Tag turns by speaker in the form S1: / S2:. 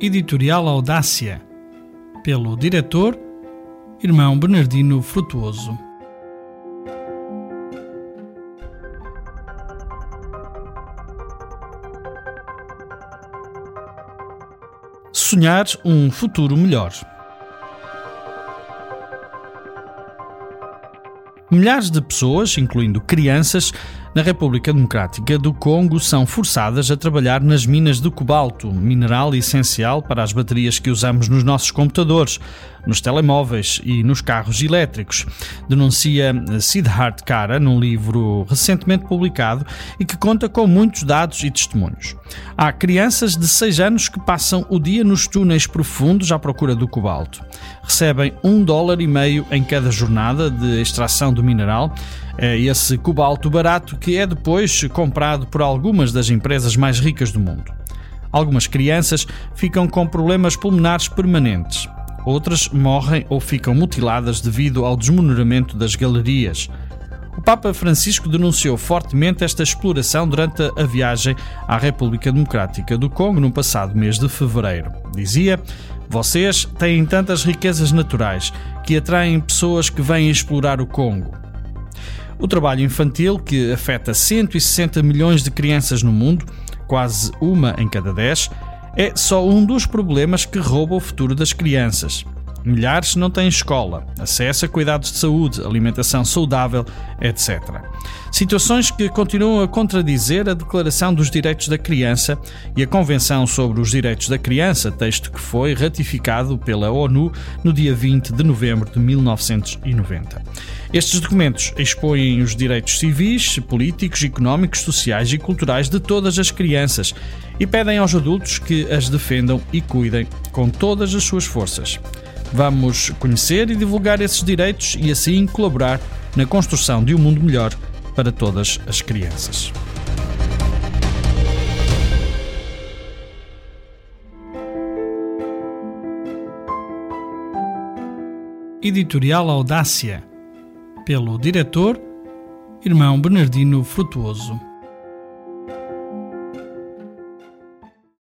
S1: Editorial Audácia, pelo diretor Irmão Bernardino Frutuoso. Sonhar um futuro melhor. Milhares de pessoas, incluindo crianças, na República Democrática do Congo são forçadas a trabalhar nas minas de cobalto, mineral essencial para as baterias que usamos nos nossos computadores, nos telemóveis e nos carros elétricos, denuncia Siddharth Kara num livro recentemente publicado e que conta com muitos dados e testemunhos. Há crianças de 6 anos que passam o dia nos túneis profundos à procura do cobalto. Recebem um dólar e meio em cada jornada de extração do mineral é esse cobalto barato que é depois comprado por algumas das empresas mais ricas do mundo. Algumas crianças ficam com problemas pulmonares permanentes. Outras morrem ou ficam mutiladas devido ao desmonoramento das galerias. O Papa Francisco denunciou fortemente esta exploração durante a viagem à República Democrática do Congo no passado mês de fevereiro. Dizia: Vocês têm tantas riquezas naturais que atraem pessoas que vêm explorar o Congo. O trabalho infantil, que afeta 160 milhões de crianças no mundo, quase uma em cada dez, é só um dos problemas que rouba o futuro das crianças. Milhares não têm escola, acesso a cuidados de saúde, alimentação saudável, etc. Situações que continuam a contradizer a Declaração dos Direitos da Criança e a Convenção sobre os Direitos da Criança, texto que foi ratificado pela ONU no dia 20 de novembro de 1990. Estes documentos expõem os direitos civis, políticos, económicos, sociais e culturais de todas as crianças e pedem aos adultos que as defendam e cuidem com todas as suas forças. Vamos conhecer e divulgar esses direitos e assim colaborar na construção de um mundo melhor para todas as crianças. Editorial Audácia, pelo diretor Irmão Bernardino Frutuoso.